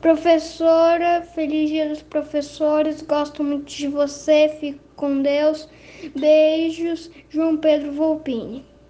Professora, feliz dia dos professores, gosto muito de você, fico com Deus. Beijos, João Pedro Volpini.